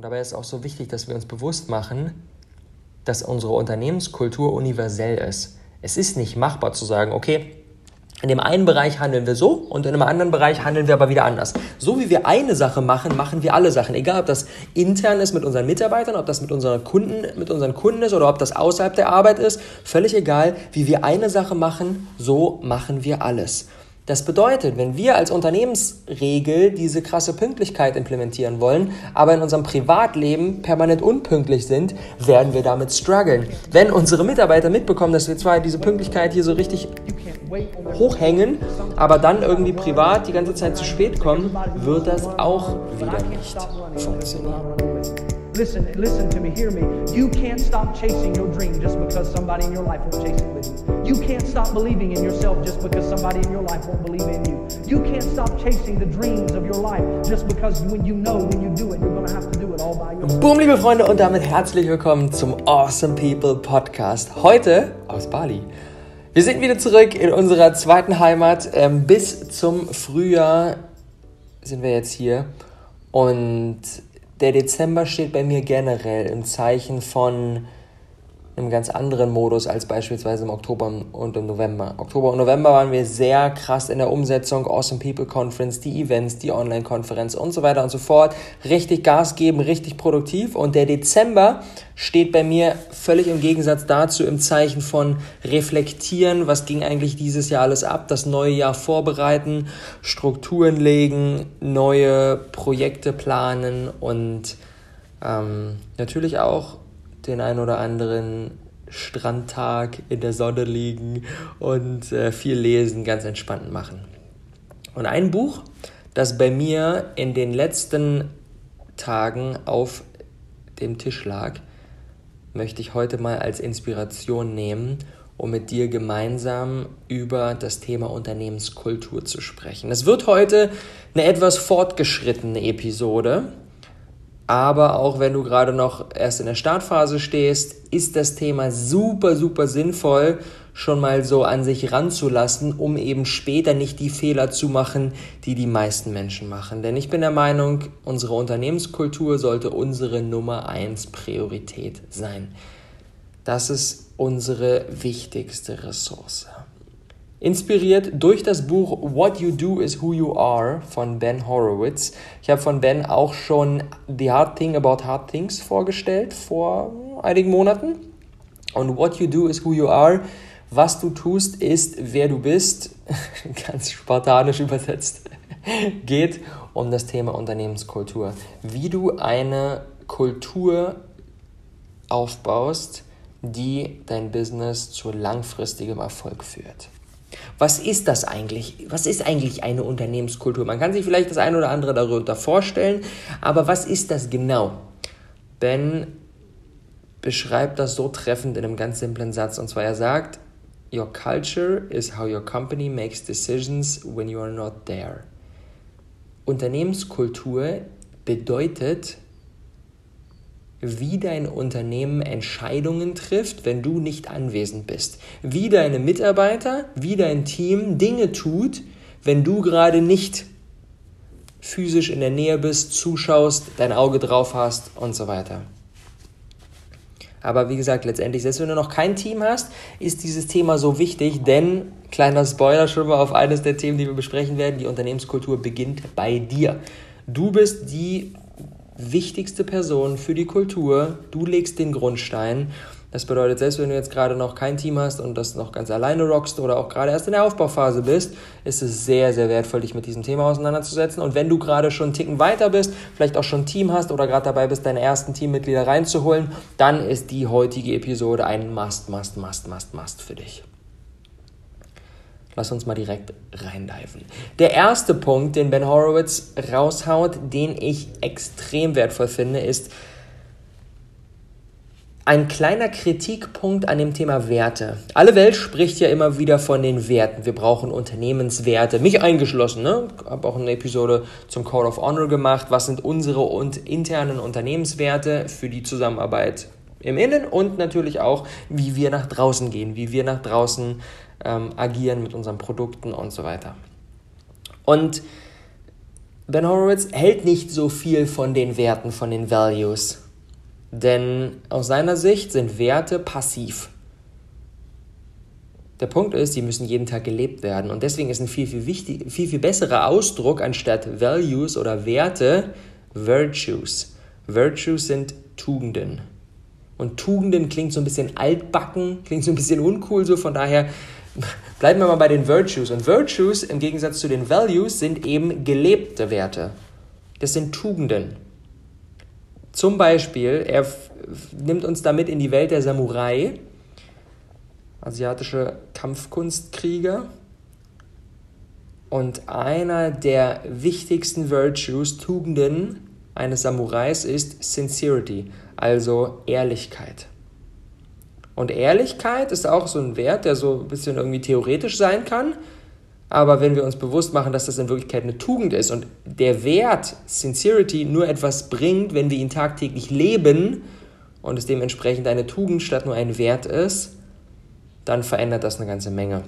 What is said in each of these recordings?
Und dabei ist es auch so wichtig, dass wir uns bewusst machen, dass unsere Unternehmenskultur universell ist. Es ist nicht machbar zu sagen, okay, in dem einen Bereich handeln wir so und in einem anderen Bereich handeln wir aber wieder anders. So wie wir eine Sache machen, machen wir alle Sachen. Egal, ob das intern ist mit unseren Mitarbeitern, ob das mit unseren Kunden, mit unseren Kunden ist oder ob das außerhalb der Arbeit ist. Völlig egal. Wie wir eine Sache machen, so machen wir alles. Das bedeutet, wenn wir als Unternehmensregel diese krasse Pünktlichkeit implementieren wollen, aber in unserem Privatleben permanent unpünktlich sind, werden wir damit strugglen. Wenn unsere Mitarbeiter mitbekommen, dass wir zwar diese Pünktlichkeit hier so richtig hochhängen, aber dann irgendwie privat die ganze Zeit zu spät kommen, wird das auch wieder nicht funktionieren. Listen, listen to me, hear me. You can't stop chasing your dream just because somebody in your life won't chase it with you. You can't stop believing in yourself just because somebody in your life won't believe in you. You can't stop chasing the dreams of your life just because when you know when you do it, you're gonna have to do it all by yourself. Boom, liebe Freunde, und damit herzlich willkommen zum Awesome People Podcast. Heute aus Bali. Wir sind wieder zurück in unserer zweiten Heimat. Ähm, bis zum Frühjahr sind wir jetzt hier. Und der Dezember steht bei mir generell im Zeichen von einem ganz anderen Modus als beispielsweise im Oktober und im November. Oktober und November waren wir sehr krass in der Umsetzung, Awesome People Conference, die Events, die Online-Konferenz und so weiter und so fort. Richtig Gas geben, richtig produktiv. Und der Dezember steht bei mir völlig im Gegensatz dazu im Zeichen von reflektieren, was ging eigentlich dieses Jahr alles ab, das neue Jahr vorbereiten, Strukturen legen, neue Projekte planen und ähm, natürlich auch den ein oder anderen Strandtag in der Sonne liegen und äh, viel lesen, ganz entspannt machen. Und ein Buch, das bei mir in den letzten Tagen auf dem Tisch lag, möchte ich heute mal als Inspiration nehmen, um mit dir gemeinsam über das Thema Unternehmenskultur zu sprechen. Es wird heute eine etwas fortgeschrittene Episode, aber auch wenn du gerade noch erst in der Startphase stehst, ist das Thema super, super sinnvoll, schon mal so an sich ranzulassen, um eben später nicht die Fehler zu machen, die die meisten Menschen machen. Denn ich bin der Meinung, unsere Unternehmenskultur sollte unsere Nummer eins Priorität sein. Das ist unsere wichtigste Ressource. Inspiriert durch das Buch What You Do is Who You Are von Ben Horowitz. Ich habe von Ben auch schon The Hard Thing About Hard Things vorgestellt vor einigen Monaten. Und What You Do is Who You Are. Was du tust, ist, wer du bist. Ganz spartanisch übersetzt. Geht um das Thema Unternehmenskultur. Wie du eine Kultur aufbaust, die dein Business zu langfristigem Erfolg führt. Was ist das eigentlich? Was ist eigentlich eine Unternehmenskultur? Man kann sich vielleicht das eine oder andere darunter vorstellen, aber was ist das genau? Ben beschreibt das so treffend in einem ganz simplen Satz und zwar er sagt, Your culture is how your company makes decisions when you are not there. Unternehmenskultur bedeutet, wie dein Unternehmen Entscheidungen trifft, wenn du nicht anwesend bist. Wie deine Mitarbeiter, wie dein Team Dinge tut, wenn du gerade nicht physisch in der Nähe bist, zuschaust, dein Auge drauf hast und so weiter. Aber wie gesagt, letztendlich, selbst wenn du noch kein Team hast, ist dieses Thema so wichtig, denn, kleiner Spoiler schon mal auf eines der Themen, die wir besprechen werden, die Unternehmenskultur beginnt bei dir. Du bist die wichtigste Person für die Kultur. Du legst den Grundstein. Das bedeutet, selbst wenn du jetzt gerade noch kein Team hast und das noch ganz alleine rockst oder auch gerade erst in der Aufbauphase bist, ist es sehr, sehr wertvoll, dich mit diesem Thema auseinanderzusetzen. Und wenn du gerade schon einen Ticken weiter bist, vielleicht auch schon ein Team hast oder gerade dabei bist, deine ersten Teammitglieder reinzuholen, dann ist die heutige Episode ein Must, Must, Must, Must, Must für dich. Lass uns mal direkt reindiven. Der erste Punkt, den Ben Horowitz raushaut, den ich extrem wertvoll finde, ist ein kleiner Kritikpunkt an dem Thema Werte. Alle Welt spricht ja immer wieder von den Werten. Wir brauchen Unternehmenswerte, mich eingeschlossen. Ne? Ich habe auch eine Episode zum Code of Honor gemacht. Was sind unsere und internen Unternehmenswerte für die Zusammenarbeit im Innen und natürlich auch, wie wir nach draußen gehen, wie wir nach draußen ähm, agieren mit unseren Produkten und so weiter. Und Ben Horowitz hält nicht so viel von den Werten, von den Values. Denn aus seiner Sicht sind Werte passiv. Der Punkt ist, die müssen jeden Tag gelebt werden. Und deswegen ist ein viel, viel, wichtig, viel, viel besserer Ausdruck anstatt Values oder Werte Virtues. Virtues sind Tugenden. Und Tugenden klingt so ein bisschen altbacken, klingt so ein bisschen uncool, so von daher bleiben wir mal bei den Virtues. Und Virtues im Gegensatz zu den Values sind eben gelebte Werte. Das sind Tugenden. Zum Beispiel, er nimmt uns damit in die Welt der Samurai, asiatische Kampfkunstkrieger. Und einer der wichtigsten Virtues, Tugenden eines Samurais ist Sincerity, also Ehrlichkeit. Und Ehrlichkeit ist auch so ein Wert, der so ein bisschen irgendwie theoretisch sein kann. Aber wenn wir uns bewusst machen, dass das in Wirklichkeit eine Tugend ist und der Wert Sincerity nur etwas bringt, wenn wir ihn tagtäglich leben und es dementsprechend eine Tugend statt nur ein Wert ist, dann verändert das eine ganze Menge.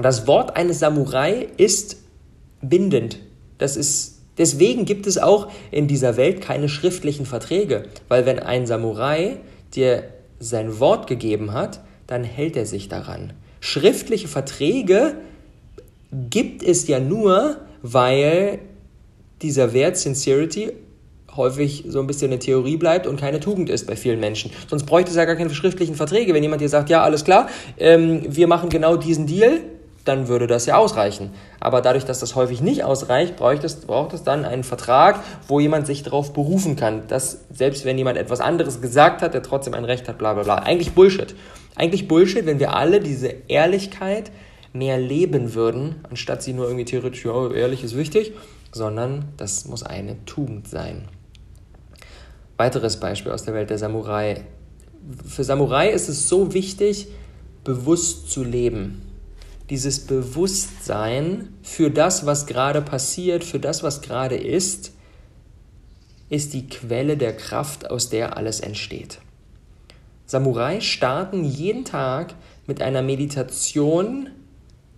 Das Wort eines Samurai ist bindend. Das ist, deswegen gibt es auch in dieser Welt keine schriftlichen Verträge, weil wenn ein Samurai dir sein Wort gegeben hat, dann hält er sich daran. Schriftliche Verträge gibt es ja nur, weil dieser Wert Sincerity häufig so ein bisschen eine Theorie bleibt und keine Tugend ist bei vielen Menschen. Sonst bräuchte es ja gar keine schriftlichen Verträge. Wenn jemand dir sagt, ja, alles klar, ähm, wir machen genau diesen Deal, dann würde das ja ausreichen. Aber dadurch, dass das häufig nicht ausreicht, braucht es, braucht es dann einen Vertrag, wo jemand sich darauf berufen kann, dass selbst wenn jemand etwas anderes gesagt hat, der trotzdem ein Recht hat, bla bla bla. Eigentlich Bullshit. Eigentlich Bullshit, wenn wir alle diese Ehrlichkeit mehr leben würden, anstatt sie nur irgendwie theoretisch, ja, ehrlich ist wichtig, sondern das muss eine Tugend sein. Weiteres Beispiel aus der Welt der Samurai. Für Samurai ist es so wichtig, bewusst zu leben. Dieses Bewusstsein für das, was gerade passiert, für das, was gerade ist, ist die Quelle der Kraft, aus der alles entsteht. Samurai starten jeden Tag mit einer Meditation,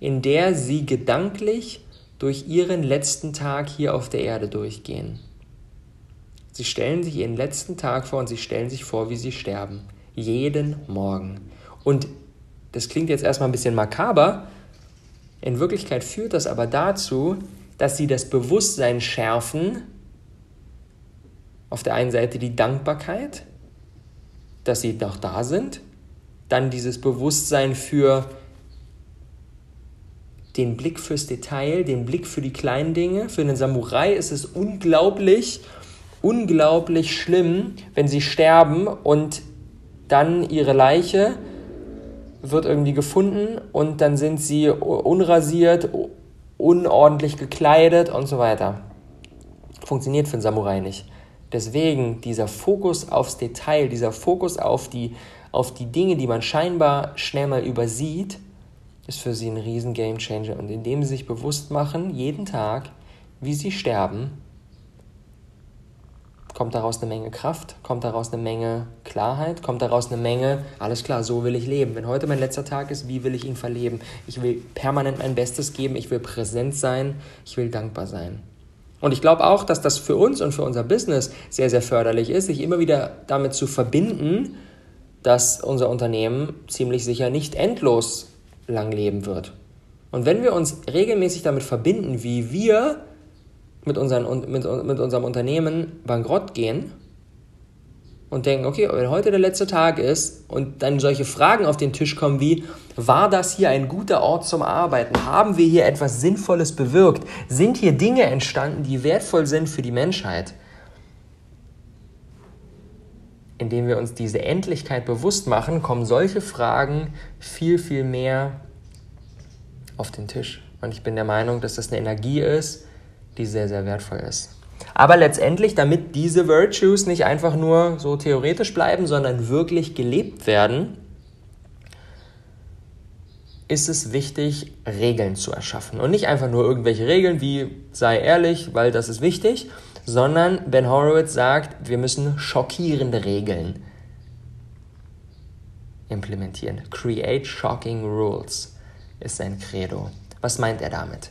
in der sie gedanklich durch ihren letzten Tag hier auf der Erde durchgehen. Sie stellen sich ihren letzten Tag vor und sie stellen sich vor, wie sie sterben. Jeden Morgen. Und das klingt jetzt erstmal ein bisschen makaber. In Wirklichkeit führt das aber dazu, dass sie das Bewusstsein schärfen. Auf der einen Seite die Dankbarkeit, dass sie noch da sind. Dann dieses Bewusstsein für den Blick fürs Detail, den Blick für die kleinen Dinge. Für einen Samurai ist es unglaublich, unglaublich schlimm, wenn sie sterben und dann ihre Leiche wird irgendwie gefunden und dann sind sie unrasiert, unordentlich gekleidet und so weiter. Funktioniert für einen Samurai nicht. Deswegen dieser Fokus aufs Detail, dieser Fokus auf die, auf die Dinge, die man scheinbar schnell mal übersieht, ist für sie ein riesen Game Changer. Und indem sie sich bewusst machen, jeden Tag, wie sie sterben, kommt daraus eine Menge Kraft, kommt daraus eine Menge Klarheit, kommt daraus eine Menge, alles klar, so will ich leben. Wenn heute mein letzter Tag ist, wie will ich ihn verleben? Ich will permanent mein Bestes geben, ich will präsent sein, ich will dankbar sein. Und ich glaube auch, dass das für uns und für unser Business sehr, sehr förderlich ist, sich immer wieder damit zu verbinden, dass unser Unternehmen ziemlich sicher nicht endlos lang leben wird. Und wenn wir uns regelmäßig damit verbinden, wie wir mit, unseren, mit, mit unserem Unternehmen bankrott gehen und denken, okay, wenn heute der letzte Tag ist und dann solche Fragen auf den Tisch kommen wie, war das hier ein guter Ort zum Arbeiten? Haben wir hier etwas Sinnvolles bewirkt? Sind hier Dinge entstanden, die wertvoll sind für die Menschheit? Indem wir uns diese Endlichkeit bewusst machen, kommen solche Fragen viel, viel mehr auf den Tisch. Und ich bin der Meinung, dass das eine Energie ist, die sehr, sehr wertvoll ist. Aber letztendlich, damit diese Virtues nicht einfach nur so theoretisch bleiben, sondern wirklich gelebt werden, ist es wichtig, Regeln zu erschaffen. Und nicht einfach nur irgendwelche Regeln wie sei ehrlich, weil das ist wichtig, sondern Ben Horowitz sagt, wir müssen schockierende Regeln implementieren. Create shocking rules ist sein Credo. Was meint er damit?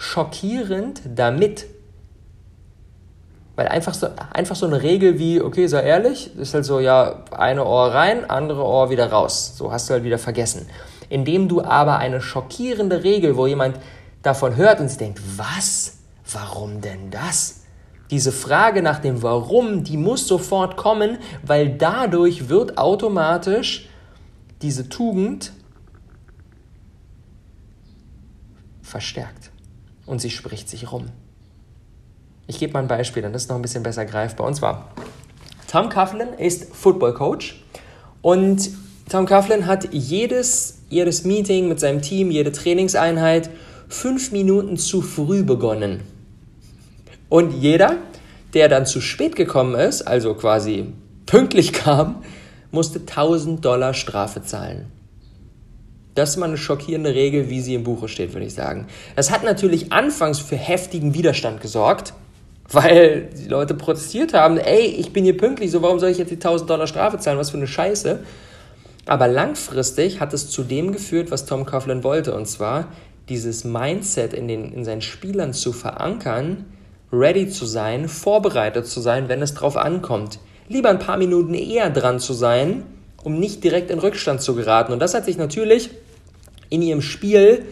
Schockierend, damit Weil einfach so, einfach so eine Regel wie, okay, sei ehrlich, ist halt so, ja, eine Ohr rein, andere Ohr wieder raus. So hast du halt wieder vergessen. Indem du aber eine schockierende Regel, wo jemand davon hört und sich denkt, was? Warum denn das? Diese Frage nach dem Warum, die muss sofort kommen, weil dadurch wird automatisch diese Tugend verstärkt und sie spricht sich rum. Ich gebe mal ein Beispiel, dann ist es noch ein bisschen besser greifbar. Und zwar, Tom Coughlin ist Football Coach und Tom Coughlin hat jedes, jedes Meeting mit seinem Team, jede Trainingseinheit fünf Minuten zu früh begonnen. Und jeder, der dann zu spät gekommen ist, also quasi pünktlich kam, musste 1000 Dollar Strafe zahlen. Das ist mal eine schockierende Regel, wie sie im Buche steht, würde ich sagen. Das hat natürlich anfangs für heftigen Widerstand gesorgt, weil die Leute protestiert haben, ey, ich bin hier pünktlich, so warum soll ich jetzt die 1000 Dollar Strafe zahlen, was für eine Scheiße. Aber langfristig hat es zu dem geführt, was Tom Coughlin wollte, und zwar dieses Mindset in, den, in seinen Spielern zu verankern, ready zu sein, vorbereitet zu sein, wenn es drauf ankommt. Lieber ein paar Minuten eher dran zu sein, um nicht direkt in Rückstand zu geraten. Und das hat sich natürlich in ihrem Spiel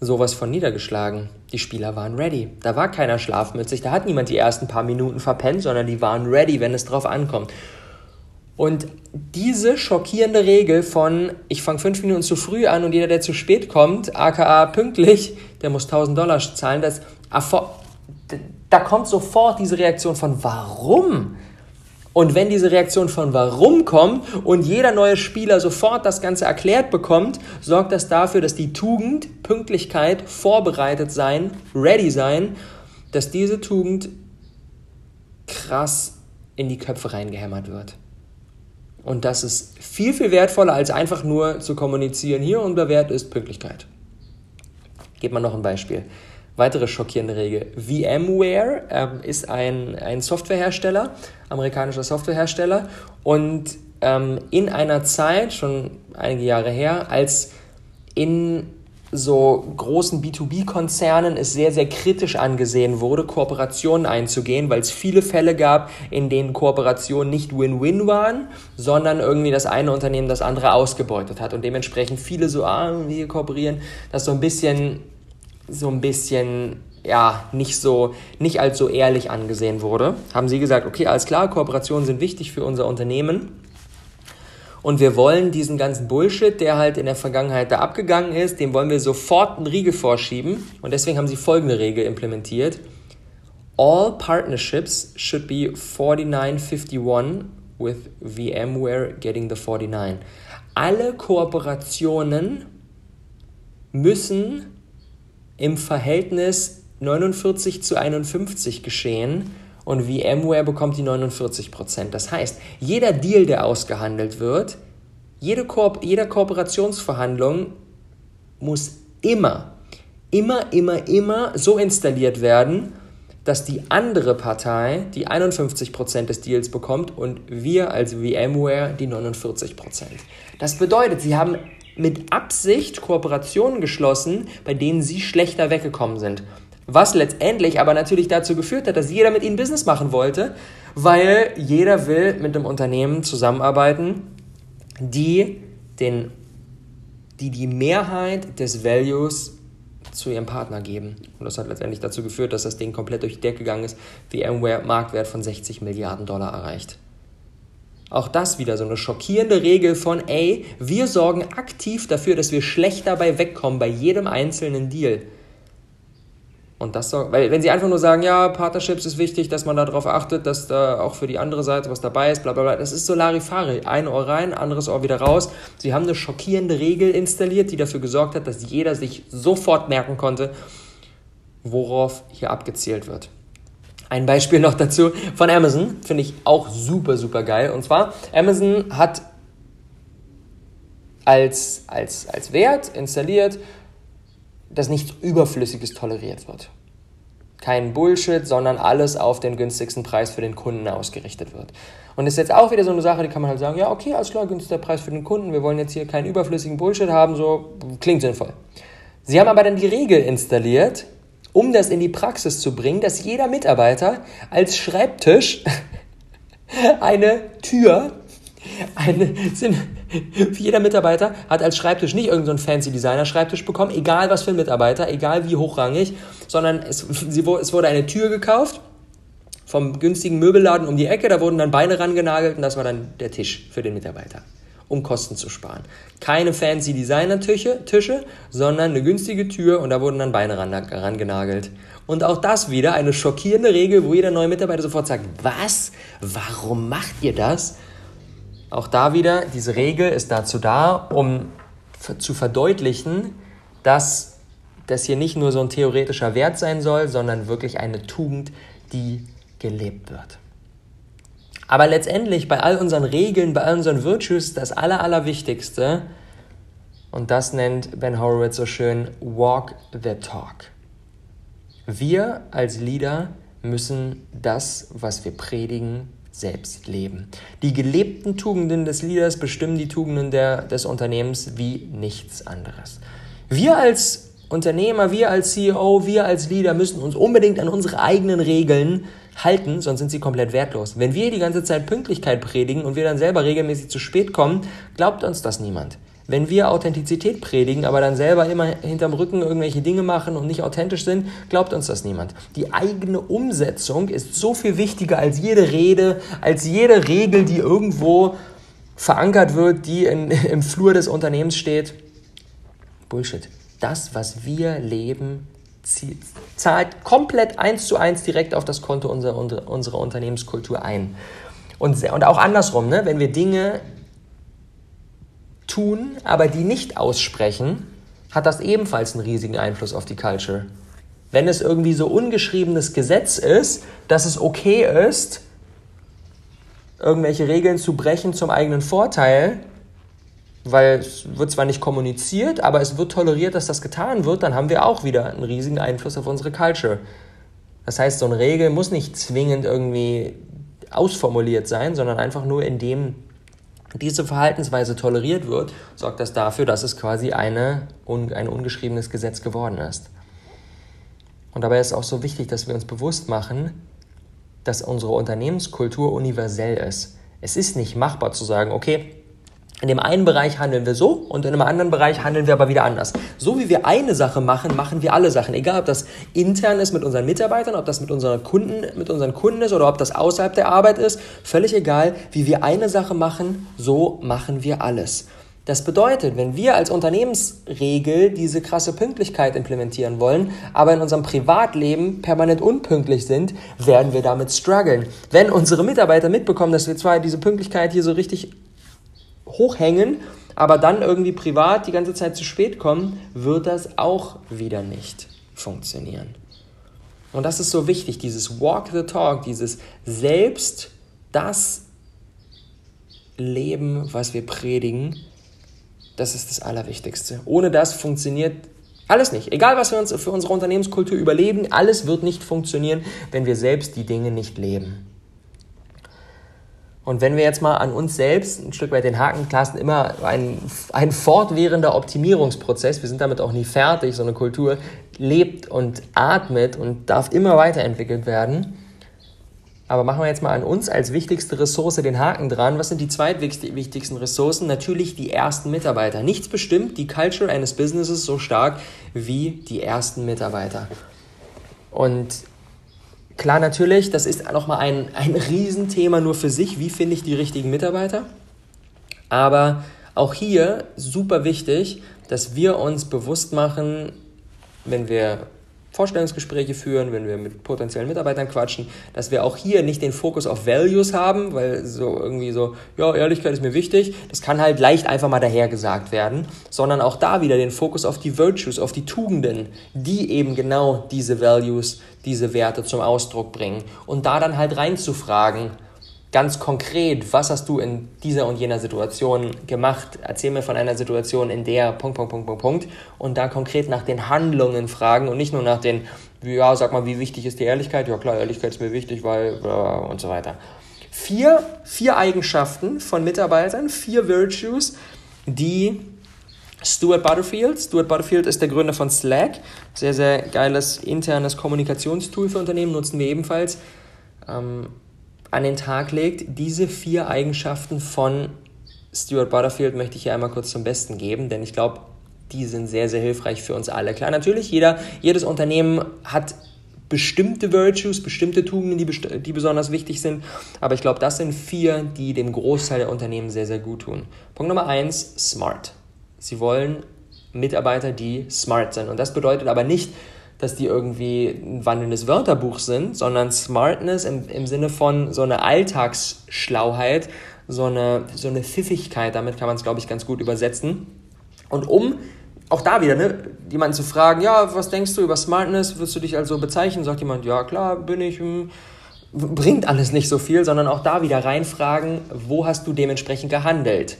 sowas von niedergeschlagen. Die Spieler waren ready. Da war keiner schlafmützig, da hat niemand die ersten paar Minuten verpennt, sondern die waren ready, wenn es drauf ankommt. Und diese schockierende Regel von, ich fange fünf Minuten zu früh an und jeder, der zu spät kommt, aka pünktlich, der muss 1000 Dollar zahlen, das, da kommt sofort diese Reaktion von, warum? Und wenn diese Reaktion von warum kommt und jeder neue Spieler sofort das Ganze erklärt bekommt, sorgt das dafür, dass die Tugend, Pünktlichkeit, vorbereitet sein, ready sein, dass diese Tugend krass in die Köpfe reingehämmert wird. Und das ist viel, viel wertvoller, als einfach nur zu kommunizieren, hier unser Wert ist Pünktlichkeit. Gebt mal noch ein Beispiel. Weitere schockierende Regel. VMware ähm, ist ein, ein Softwarehersteller, amerikanischer Softwarehersteller. Und ähm, in einer Zeit, schon einige Jahre her, als in so großen B2B-Konzernen es sehr, sehr kritisch angesehen wurde, Kooperationen einzugehen, weil es viele Fälle gab, in denen Kooperationen nicht Win-Win waren, sondern irgendwie das eine Unternehmen das andere ausgebeutet hat und dementsprechend viele so, ah, wir kooperieren, das so ein bisschen so ein bisschen ja, nicht so, nicht als so ehrlich angesehen wurde, haben sie gesagt, okay, alles klar, Kooperationen sind wichtig für unser Unternehmen. Und wir wollen diesen ganzen Bullshit, der halt in der Vergangenheit da abgegangen ist, dem wollen wir sofort einen Riegel vorschieben. Und deswegen haben sie folgende Regel implementiert. All partnerships should be 4951 with VMware getting the 49. Alle Kooperationen müssen im Verhältnis 49 zu 51 geschehen und VMware bekommt die 49% Das heißt, jeder Deal, der ausgehandelt wird, jede Ko jeder Kooperationsverhandlung muss immer, immer, immer, immer so installiert werden, dass die andere Partei die 51% des Deals bekommt und wir als VMware die 49% Das bedeutet, sie haben mit Absicht Kooperationen geschlossen, bei denen sie schlechter weggekommen sind. Was letztendlich aber natürlich dazu geführt hat, dass jeder mit ihnen Business machen wollte, weil jeder will mit einem Unternehmen zusammenarbeiten, die den, die, die Mehrheit des Values zu ihrem Partner geben. Und das hat letztendlich dazu geführt, dass das Ding komplett durch die Decke gegangen ist, VMware Marktwert von 60 Milliarden Dollar erreicht. Auch das wieder so eine schockierende Regel von, ey, wir sorgen aktiv dafür, dass wir schlecht dabei wegkommen bei jedem einzelnen Deal. Und das weil wenn sie einfach nur sagen, ja, Partnerships ist wichtig, dass man darauf achtet, dass da auch für die andere Seite was dabei ist, bla bla bla, das ist so Larifari. Ein Ohr rein, anderes Ohr wieder raus. Sie haben eine schockierende Regel installiert, die dafür gesorgt hat, dass jeder sich sofort merken konnte, worauf hier abgezielt wird. Ein Beispiel noch dazu von Amazon, finde ich auch super, super geil. Und zwar, Amazon hat als, als, als Wert installiert, dass nichts Überflüssiges toleriert wird. Kein Bullshit, sondern alles auf den günstigsten Preis für den Kunden ausgerichtet wird. Und das ist jetzt auch wieder so eine Sache, die kann man halt sagen, ja, okay, alles klar, günstiger Preis für den Kunden, wir wollen jetzt hier keinen überflüssigen Bullshit haben, so klingt sinnvoll. Sie haben aber dann die Regel installiert, um das in die Praxis zu bringen, dass jeder Mitarbeiter als Schreibtisch eine Tür, eine, sind, jeder Mitarbeiter hat als Schreibtisch nicht irgendeinen so fancy Designer-Schreibtisch bekommen, egal was für ein Mitarbeiter, egal wie hochrangig, sondern es, sie, es wurde eine Tür gekauft vom günstigen Möbelladen um die Ecke, da wurden dann Beine rangenagelt und das war dann der Tisch für den Mitarbeiter, um Kosten zu sparen. Keine fancy Designer-Tische, Tische, sondern eine günstige Tür und da wurden dann Beine ran, rangenagelt. Und auch das wieder eine schockierende Regel, wo jeder neue Mitarbeiter sofort sagt, was? Warum macht ihr das? Auch da wieder, diese Regel ist dazu da, um zu verdeutlichen, dass das hier nicht nur so ein theoretischer Wert sein soll, sondern wirklich eine Tugend, die gelebt wird. Aber letztendlich bei all unseren Regeln, bei all unseren Virtues, das Aller, Allerwichtigste, und das nennt Ben Horowitz so schön, walk the talk. Wir als Leader müssen das, was wir predigen, selbst leben. Die gelebten Tugenden des Leaders bestimmen die Tugenden der, des Unternehmens wie nichts anderes. Wir als Unternehmer, wir als CEO, wir als Leader müssen uns unbedingt an unsere eigenen Regeln halten, sonst sind sie komplett wertlos. Wenn wir die ganze Zeit Pünktlichkeit predigen und wir dann selber regelmäßig zu spät kommen, glaubt uns das niemand. Wenn wir Authentizität predigen, aber dann selber immer hinterm Rücken irgendwelche Dinge machen und nicht authentisch sind, glaubt uns das niemand. Die eigene Umsetzung ist so viel wichtiger als jede Rede, als jede Regel, die irgendwo verankert wird, die in, im Flur des Unternehmens steht. Bullshit. Das, was wir leben, zahlt komplett eins zu eins direkt auf das Konto unserer, unserer Unternehmenskultur ein. Und, und auch andersrum, ne? wenn wir Dinge tun, aber die nicht aussprechen, hat das ebenfalls einen riesigen Einfluss auf die Culture. Wenn es irgendwie so ungeschriebenes Gesetz ist, dass es okay ist, irgendwelche Regeln zu brechen zum eigenen Vorteil, weil es wird zwar nicht kommuniziert, aber es wird toleriert, dass das getan wird, dann haben wir auch wieder einen riesigen Einfluss auf unsere Culture. Das heißt, so eine Regel muss nicht zwingend irgendwie ausformuliert sein, sondern einfach nur in dem diese Verhaltensweise toleriert wird, sorgt das dafür, dass es quasi eine, ein ungeschriebenes Gesetz geworden ist. Und dabei ist auch so wichtig, dass wir uns bewusst machen, dass unsere Unternehmenskultur universell ist. Es ist nicht machbar zu sagen, okay, in dem einen Bereich handeln wir so und in einem anderen Bereich handeln wir aber wieder anders. So wie wir eine Sache machen, machen wir alle Sachen. Egal, ob das intern ist mit unseren Mitarbeitern, ob das mit unseren Kunden, mit unseren Kunden ist oder ob das außerhalb der Arbeit ist. Völlig egal, wie wir eine Sache machen, so machen wir alles. Das bedeutet, wenn wir als Unternehmensregel diese krasse Pünktlichkeit implementieren wollen, aber in unserem Privatleben permanent unpünktlich sind, werden wir damit strugglen. Wenn unsere Mitarbeiter mitbekommen, dass wir zwar diese Pünktlichkeit hier so richtig hochhängen, aber dann irgendwie privat die ganze Zeit zu spät kommen, wird das auch wieder nicht funktionieren. Und das ist so wichtig, dieses Walk the Talk, dieses selbst das Leben, was wir predigen, das ist das Allerwichtigste. Ohne das funktioniert alles nicht. Egal, was wir uns für unsere Unternehmenskultur überleben, alles wird nicht funktionieren, wenn wir selbst die Dinge nicht leben. Und wenn wir jetzt mal an uns selbst ein Stück weit den Haken, ist immer ein, ein fortwährender Optimierungsprozess, wir sind damit auch nie fertig, so eine Kultur lebt und atmet und darf immer weiterentwickelt werden. Aber machen wir jetzt mal an uns als wichtigste Ressource den Haken dran. Was sind die zweitwichtigsten Ressourcen? Natürlich die ersten Mitarbeiter. Nichts bestimmt die Culture eines Businesses so stark wie die ersten Mitarbeiter. Und Klar, natürlich, das ist nochmal ein, ein Riesenthema nur für sich. Wie finde ich die richtigen Mitarbeiter? Aber auch hier super wichtig, dass wir uns bewusst machen, wenn wir Vorstellungsgespräche führen, wenn wir mit potenziellen Mitarbeitern quatschen, dass wir auch hier nicht den Fokus auf Values haben, weil so irgendwie so, ja, Ehrlichkeit ist mir wichtig, das kann halt leicht einfach mal dahergesagt werden, sondern auch da wieder den Fokus auf die Virtues, auf die Tugenden, die eben genau diese Values, diese Werte zum Ausdruck bringen. Und da dann halt reinzufragen, ganz konkret, was hast du in dieser und jener Situation gemacht? Erzähl mir von einer Situation, in der Punkt, Punkt, Punkt, Punkt, Punkt und da konkret nach den Handlungen fragen und nicht nur nach den, ja, sag mal, wie wichtig ist die Ehrlichkeit? Ja klar, Ehrlichkeit ist mir wichtig, weil und so weiter. Vier, vier Eigenschaften von Mitarbeitern, vier Virtues, die Stuart Butterfield. Stuart Butterfield ist der Gründer von Slack. Sehr, sehr geiles internes Kommunikationstool für Unternehmen, nutzen wir ebenfalls. Ähm, an den Tag legt. Diese vier Eigenschaften von Stuart Butterfield möchte ich hier einmal kurz zum Besten geben, denn ich glaube, die sind sehr, sehr hilfreich für uns alle. Klar, natürlich, jeder, jedes Unternehmen hat bestimmte Virtues, bestimmte Tugenden, die, die besonders wichtig sind. Aber ich glaube, das sind vier, die dem Großteil der Unternehmen sehr, sehr gut tun. Punkt Nummer eins, smart. Sie wollen Mitarbeiter, die smart sind. Und das bedeutet aber nicht, dass die irgendwie ein wandelndes Wörterbuch sind, sondern Smartness im, im Sinne von so eine Alltagsschlauheit, so eine, so eine Pfiffigkeit, damit kann man es, glaube ich, ganz gut übersetzen. Und um auch da wieder, ne, jemanden zu fragen, ja, was denkst du über Smartness, würdest du dich also bezeichnen? Sagt jemand, ja, klar, bin ich, hm, bringt alles nicht so viel, sondern auch da wieder reinfragen, wo hast du dementsprechend gehandelt?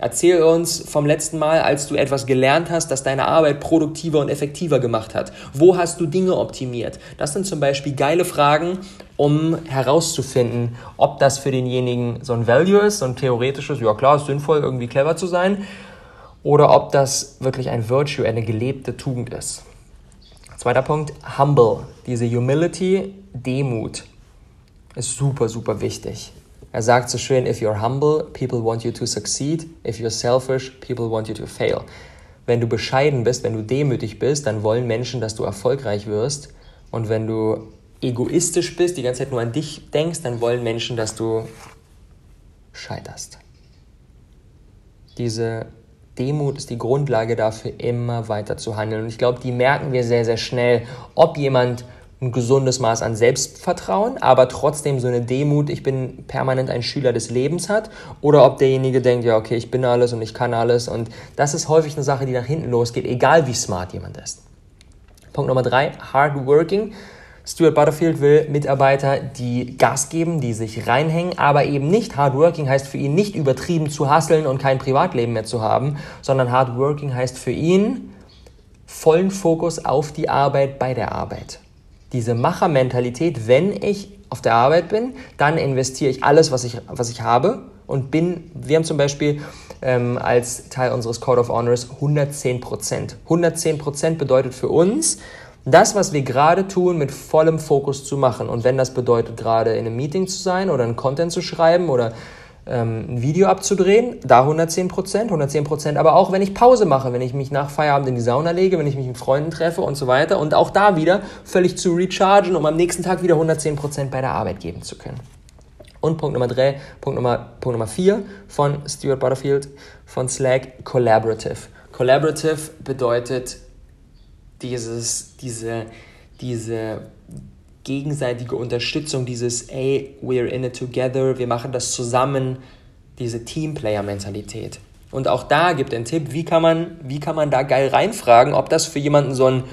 Erzähl uns vom letzten Mal, als du etwas gelernt hast, das deine Arbeit produktiver und effektiver gemacht hat. Wo hast du Dinge optimiert? Das sind zum Beispiel geile Fragen, um herauszufinden, ob das für denjenigen so ein Value ist, so ein theoretisches, ja klar, ist sinnvoll, irgendwie clever zu sein, oder ob das wirklich ein Virtue, eine gelebte Tugend ist. Zweiter Punkt, humble. Diese Humility, Demut, ist super, super wichtig. Er sagt so schön, if you're humble, people want you to succeed. If you're selfish, people want you to fail. Wenn du bescheiden bist, wenn du demütig bist, dann wollen Menschen, dass du erfolgreich wirst. Und wenn du egoistisch bist, die ganze Zeit nur an dich denkst, dann wollen Menschen, dass du scheiterst. Diese Demut ist die Grundlage dafür, immer weiter zu handeln. Und ich glaube, die merken wir sehr, sehr schnell, ob jemand ein gesundes Maß an Selbstvertrauen, aber trotzdem so eine Demut, ich bin permanent ein Schüler des Lebens hat, oder ob derjenige denkt, ja, okay, ich bin alles und ich kann alles. Und das ist häufig eine Sache, die nach hinten losgeht, egal wie smart jemand ist. Punkt Nummer drei, hardworking. Stuart Butterfield will Mitarbeiter, die Gas geben, die sich reinhängen, aber eben nicht hardworking heißt für ihn nicht übertrieben zu hasseln und kein Privatleben mehr zu haben, sondern hardworking heißt für ihn vollen Fokus auf die Arbeit bei der Arbeit diese Machermentalität, wenn ich auf der Arbeit bin, dann investiere ich alles, was ich, was ich habe und bin, wir haben zum Beispiel ähm, als Teil unseres Code of Honors 110 Prozent. 110 Prozent bedeutet für uns, das, was wir gerade tun, mit vollem Fokus zu machen. Und wenn das bedeutet, gerade in einem Meeting zu sein oder einen Content zu schreiben oder ähm, ein Video abzudrehen, da 110 Prozent, 110 Prozent, aber auch wenn ich Pause mache, wenn ich mich nach Feierabend in die Sauna lege, wenn ich mich mit Freunden treffe und so weiter und auch da wieder völlig zu rechargen, um am nächsten Tag wieder 110 Prozent bei der Arbeit geben zu können. Und Punkt Nummer drei, Punkt Nummer, Punkt Nummer vier von Stuart Butterfield von Slack, Collaborative. Collaborative bedeutet dieses, diese, diese gegenseitige Unterstützung, dieses ey, we're in it together, wir machen das zusammen, diese Teamplayer-Mentalität. Und auch da gibt ein Tipp, wie kann man, wie kann man da geil reinfragen, ob das für jemanden so ein,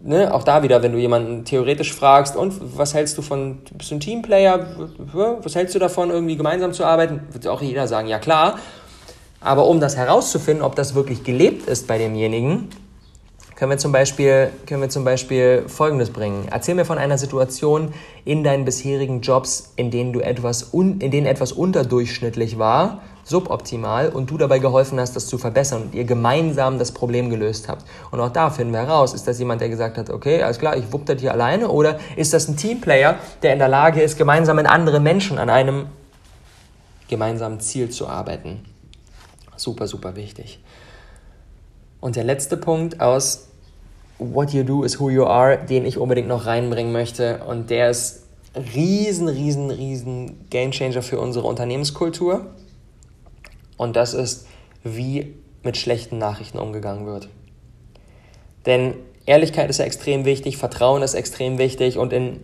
ne, auch da wieder, wenn du jemanden theoretisch fragst, und was hältst du von, bist du ein Teamplayer, was hältst du davon, irgendwie gemeinsam zu arbeiten, wird auch jeder sagen, ja klar. Aber um das herauszufinden, ob das wirklich gelebt ist bei demjenigen, können wir zum Beispiel, können wir zum Beispiel Folgendes bringen. Erzähl mir von einer Situation in deinen bisherigen Jobs, in denen du etwas, un, in denen etwas unterdurchschnittlich war, suboptimal und du dabei geholfen hast, das zu verbessern und ihr gemeinsam das Problem gelöst habt. Und auch da finden wir heraus, ist das jemand, der gesagt hat, okay, alles klar, ich wupp das hier alleine oder ist das ein Teamplayer, der in der Lage ist, gemeinsam mit anderen Menschen an einem gemeinsamen Ziel zu arbeiten. Super, super wichtig. Und der letzte Punkt aus What You Do is Who You Are, den ich unbedingt noch reinbringen möchte. Und der ist riesen, riesen, riesen Gamechanger für unsere Unternehmenskultur. Und das ist, wie mit schlechten Nachrichten umgegangen wird. Denn Ehrlichkeit ist ja extrem wichtig, Vertrauen ist extrem wichtig und in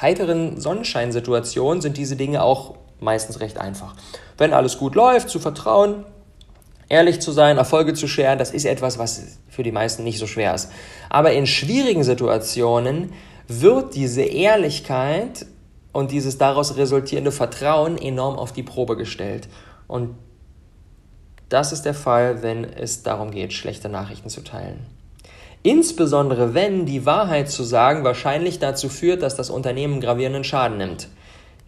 heiteren Sonnenscheinsituationen sind diese Dinge auch meistens recht einfach. Wenn alles gut läuft, zu vertrauen, Ehrlich zu sein, Erfolge zu scheren, das ist etwas, was für die meisten nicht so schwer ist. Aber in schwierigen Situationen wird diese Ehrlichkeit und dieses daraus resultierende Vertrauen enorm auf die Probe gestellt. Und das ist der Fall, wenn es darum geht, schlechte Nachrichten zu teilen. Insbesondere wenn die Wahrheit zu sagen wahrscheinlich dazu führt, dass das Unternehmen gravierenden Schaden nimmt.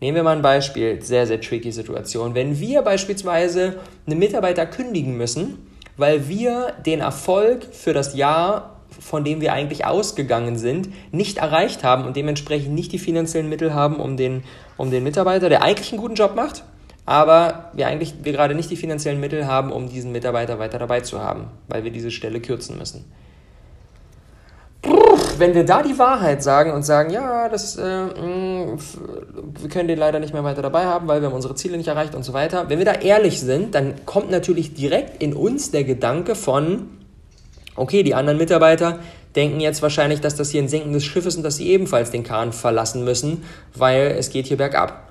Nehmen wir mal ein Beispiel, sehr, sehr tricky Situation. Wenn wir beispielsweise einen Mitarbeiter kündigen müssen weil wir den Erfolg für das Jahr, von dem wir eigentlich ausgegangen sind, nicht erreicht haben und dementsprechend nicht die finanziellen Mittel haben, um den, um den Mitarbeiter, der eigentlich einen guten Job macht, aber wir eigentlich wir gerade nicht die finanziellen Mittel haben, um diesen Mitarbeiter weiter dabei zu haben, weil wir diese Stelle kürzen müssen. Wenn wir da die Wahrheit sagen und sagen, ja, das, äh, mh, wir können den leider nicht mehr weiter dabei haben, weil wir haben unsere Ziele nicht erreicht und so weiter. Wenn wir da ehrlich sind, dann kommt natürlich direkt in uns der Gedanke von, okay, die anderen Mitarbeiter denken jetzt wahrscheinlich, dass das hier ein sinkendes Schiff ist und dass sie ebenfalls den Kahn verlassen müssen, weil es geht hier bergab.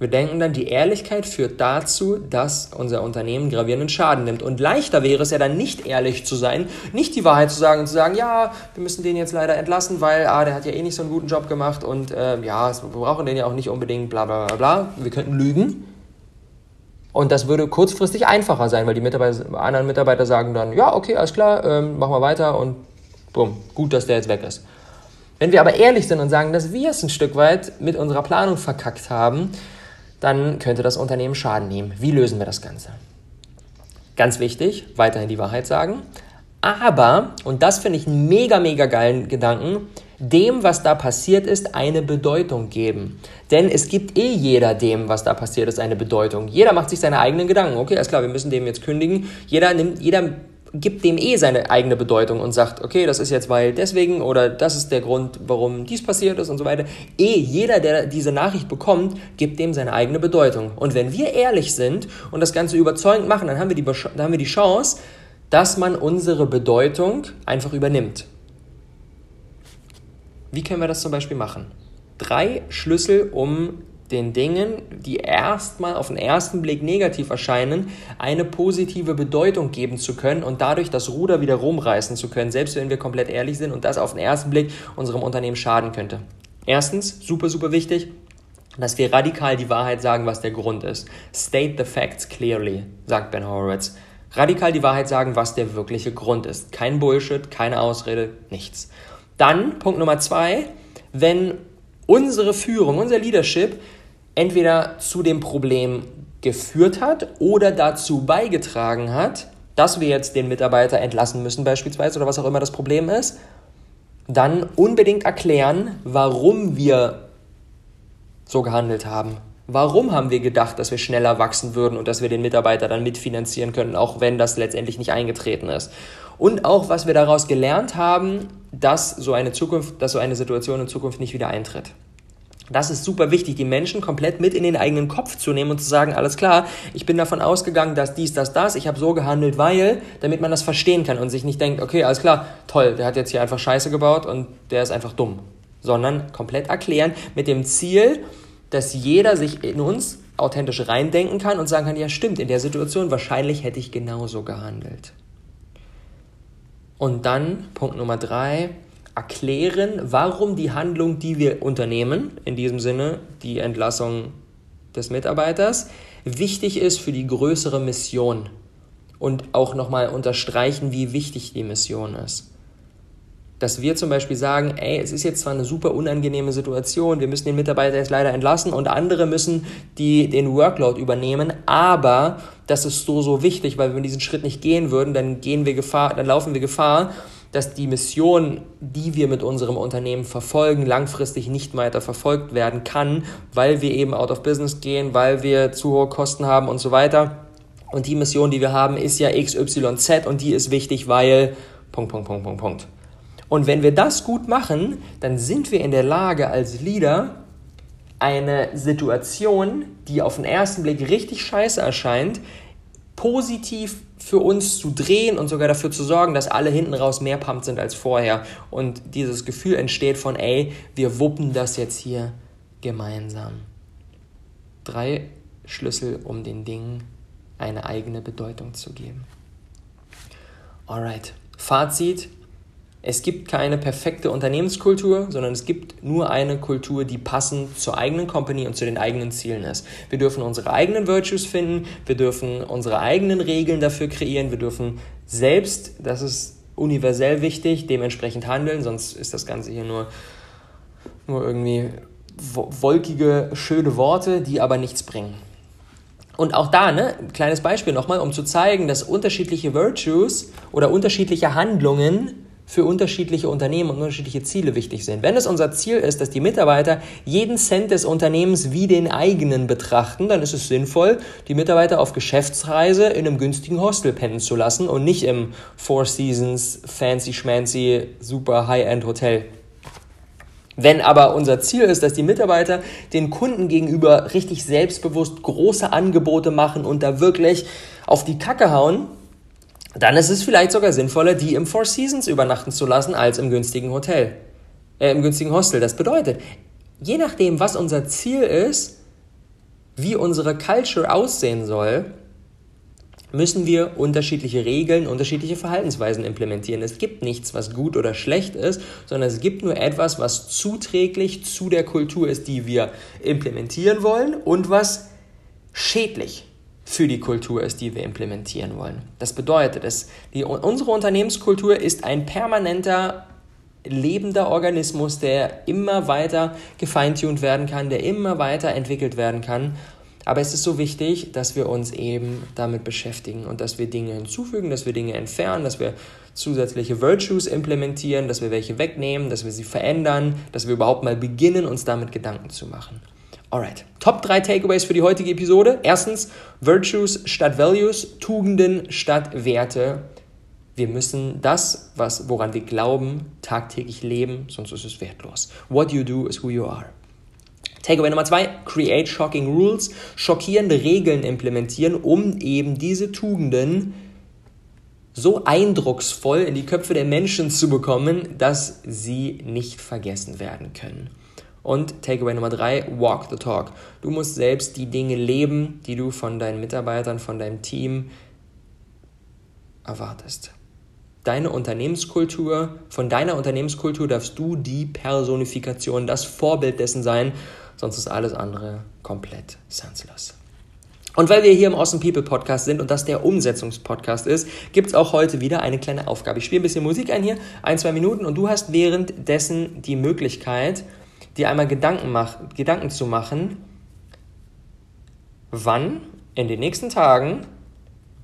Wir denken dann, die Ehrlichkeit führt dazu, dass unser Unternehmen gravierenden Schaden nimmt. Und leichter wäre es ja dann nicht ehrlich zu sein, nicht die Wahrheit zu sagen und zu sagen, ja, wir müssen den jetzt leider entlassen, weil ah, der hat ja eh nicht so einen guten Job gemacht und äh, ja, wir brauchen den ja auch nicht unbedingt, bla bla bla bla. Wir könnten lügen. Und das würde kurzfristig einfacher sein, weil die Mitarbeiter, anderen Mitarbeiter sagen dann, ja, okay, alles klar, ähm, machen wir weiter und bumm, gut, dass der jetzt weg ist. Wenn wir aber ehrlich sind und sagen, dass wir es ein Stück weit mit unserer Planung verkackt haben, dann könnte das Unternehmen Schaden nehmen. Wie lösen wir das Ganze? Ganz wichtig, weiterhin die Wahrheit sagen. Aber, und das finde ich einen mega, mega geilen Gedanken, dem, was da passiert ist, eine Bedeutung geben. Denn es gibt eh jeder dem, was da passiert ist, eine Bedeutung. Jeder macht sich seine eigenen Gedanken. Okay, alles klar, wir müssen dem jetzt kündigen. Jeder nimmt, jeder gibt dem eh seine eigene Bedeutung und sagt, okay, das ist jetzt weil deswegen oder das ist der Grund, warum dies passiert ist und so weiter. Eh, jeder, der diese Nachricht bekommt, gibt dem seine eigene Bedeutung. Und wenn wir ehrlich sind und das Ganze überzeugend machen, dann haben wir die, dann haben wir die Chance, dass man unsere Bedeutung einfach übernimmt. Wie können wir das zum Beispiel machen? Drei Schlüssel, um den Dingen, die erstmal auf den ersten Blick negativ erscheinen, eine positive Bedeutung geben zu können und dadurch das Ruder wieder rumreißen zu können, selbst wenn wir komplett ehrlich sind und das auf den ersten Blick unserem Unternehmen schaden könnte. Erstens, super, super wichtig, dass wir radikal die Wahrheit sagen, was der Grund ist. State the facts clearly, sagt Ben Horowitz. Radikal die Wahrheit sagen, was der wirkliche Grund ist. Kein Bullshit, keine Ausrede, nichts. Dann, Punkt Nummer zwei, wenn unsere Führung, unser Leadership entweder zu dem Problem geführt hat oder dazu beigetragen hat, dass wir jetzt den Mitarbeiter entlassen müssen beispielsweise oder was auch immer das Problem ist, dann unbedingt erklären, warum wir so gehandelt haben. Warum haben wir gedacht, dass wir schneller wachsen würden und dass wir den Mitarbeiter dann mitfinanzieren können, auch wenn das letztendlich nicht eingetreten ist? Und auch, was wir daraus gelernt haben, dass so eine Zukunft, dass so eine Situation in Zukunft nicht wieder eintritt. Das ist super wichtig, die Menschen komplett mit in den eigenen Kopf zu nehmen und zu sagen, alles klar, ich bin davon ausgegangen, dass dies, das, das, ich habe so gehandelt, weil, damit man das verstehen kann und sich nicht denkt, okay, alles klar, toll, der hat jetzt hier einfach Scheiße gebaut und der ist einfach dumm. Sondern komplett erklären mit dem Ziel, dass jeder sich in uns authentisch reindenken kann und sagen kann, ja stimmt, in der Situation wahrscheinlich hätte ich genauso gehandelt. Und dann Punkt Nummer drei, erklären, warum die Handlung, die wir unternehmen, in diesem Sinne die Entlassung des Mitarbeiters, wichtig ist für die größere Mission und auch nochmal unterstreichen, wie wichtig die Mission ist. Dass wir zum Beispiel sagen, ey, es ist jetzt zwar eine super unangenehme Situation, wir müssen den Mitarbeiter jetzt leider entlassen und andere müssen die, den Workload übernehmen, aber das ist so, so wichtig, weil wenn wir diesen Schritt nicht gehen würden, dann gehen wir Gefahr, dann laufen wir Gefahr, dass die Mission, die wir mit unserem Unternehmen verfolgen, langfristig nicht weiter verfolgt werden kann, weil wir eben out of business gehen, weil wir zu hohe Kosten haben und so weiter. Und die Mission, die wir haben, ist ja XYZ und die ist wichtig, weil Punkt, Punkt, Punkt, Punkt, Punkt. Und wenn wir das gut machen, dann sind wir in der Lage als Leader, eine Situation, die auf den ersten Blick richtig scheiße erscheint, positiv für uns zu drehen und sogar dafür zu sorgen, dass alle hinten raus mehr pumped sind als vorher. Und dieses Gefühl entsteht von, ey, wir wuppen das jetzt hier gemeinsam. Drei Schlüssel, um den Dingen eine eigene Bedeutung zu geben. Alright. Fazit, es gibt keine perfekte Unternehmenskultur, sondern es gibt nur eine Kultur, die passend zur eigenen Company und zu den eigenen Zielen ist. Wir dürfen unsere eigenen Virtues finden, wir dürfen unsere eigenen Regeln dafür kreieren, wir dürfen selbst, das ist universell wichtig, dementsprechend handeln, sonst ist das Ganze hier nur, nur irgendwie wolkige, schöne Worte, die aber nichts bringen. Und auch da, ne, kleines Beispiel nochmal, um zu zeigen, dass unterschiedliche Virtues oder unterschiedliche Handlungen für unterschiedliche Unternehmen und unterschiedliche Ziele wichtig sind. Wenn es unser Ziel ist, dass die Mitarbeiter jeden Cent des Unternehmens wie den eigenen betrachten, dann ist es sinnvoll, die Mitarbeiter auf Geschäftsreise in einem günstigen Hostel pennen zu lassen und nicht im Four Seasons fancy schmancy super High-End Hotel. Wenn aber unser Ziel ist, dass die Mitarbeiter den Kunden gegenüber richtig selbstbewusst große Angebote machen und da wirklich auf die Kacke hauen, dann ist es vielleicht sogar sinnvoller, die im Four Seasons übernachten zu lassen, als im günstigen Hotel, äh, im günstigen Hostel. Das bedeutet, je nachdem, was unser Ziel ist, wie unsere Culture aussehen soll, müssen wir unterschiedliche Regeln, unterschiedliche Verhaltensweisen implementieren. Es gibt nichts, was gut oder schlecht ist, sondern es gibt nur etwas, was zuträglich zu der Kultur ist, die wir implementieren wollen und was schädlich für die Kultur ist, die wir implementieren wollen. Das bedeutet, dass die, unsere Unternehmenskultur ist ein permanenter lebender Organismus, der immer weiter gefeintuned werden kann, der immer weiter entwickelt werden kann. Aber es ist so wichtig, dass wir uns eben damit beschäftigen und dass wir Dinge hinzufügen, dass wir Dinge entfernen, dass wir zusätzliche Virtues implementieren, dass wir welche wegnehmen, dass wir sie verändern, dass wir überhaupt mal beginnen, uns damit Gedanken zu machen. Alright. Top 3 Takeaways für die heutige Episode. Erstens, Virtues statt Values, Tugenden statt Werte. Wir müssen das, was, woran wir glauben, tagtäglich leben, sonst ist es wertlos. What you do is who you are. Takeaway Nummer 2, create shocking rules, schockierende Regeln implementieren, um eben diese Tugenden so eindrucksvoll in die Köpfe der Menschen zu bekommen, dass sie nicht vergessen werden können. Und Takeaway Nummer drei, walk the talk. Du musst selbst die Dinge leben, die du von deinen Mitarbeitern, von deinem Team erwartest. Deine Unternehmenskultur, von deiner Unternehmenskultur darfst du die Personifikation, das Vorbild dessen sein, sonst ist alles andere komplett senseless. Und weil wir hier im Awesome People Podcast sind und das der Umsetzungspodcast ist, gibt es auch heute wieder eine kleine Aufgabe. Ich spiele ein bisschen Musik ein hier, ein, zwei Minuten, und du hast währenddessen die Möglichkeit, dir einmal Gedanken, mach, Gedanken zu machen, wann in den nächsten Tagen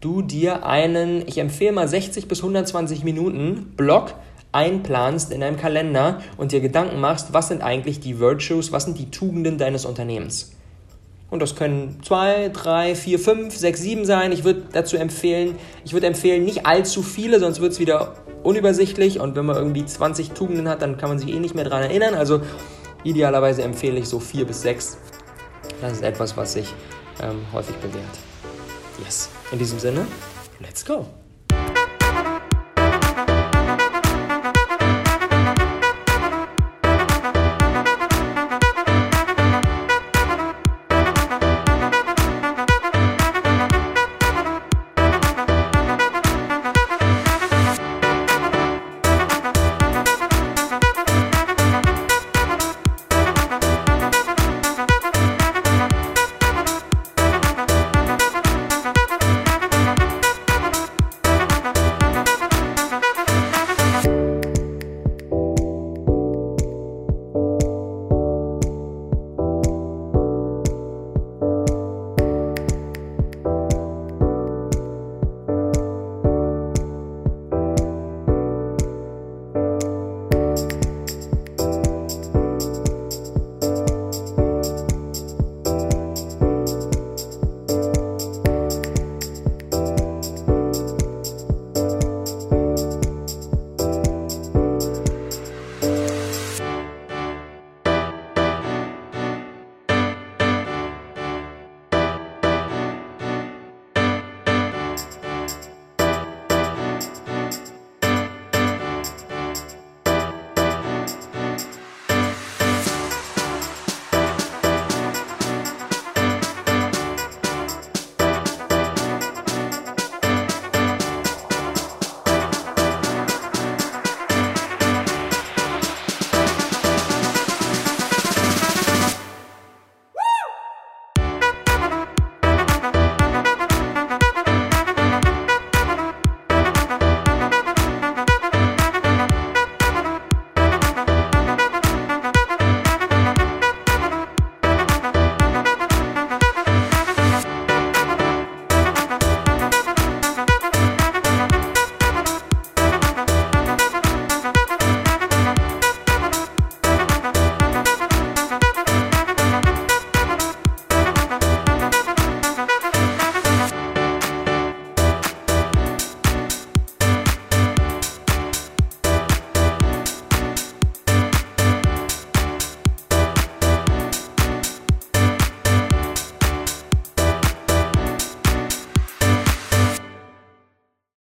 du dir einen, ich empfehle mal 60 bis 120 Minuten Block einplanst in deinem Kalender und dir Gedanken machst, was sind eigentlich die Virtues, was sind die Tugenden deines Unternehmens. Und das können zwei, drei, vier, fünf, sechs, sieben sein. Ich würde dazu empfehlen, ich würde empfehlen, nicht allzu viele, sonst wird es wieder unübersichtlich. Und wenn man irgendwie 20 Tugenden hat, dann kann man sich eh nicht mehr daran erinnern. Also Idealerweise empfehle ich so vier bis sechs. Das ist etwas, was sich ähm, häufig bewährt. Yes. In diesem Sinne, let's go.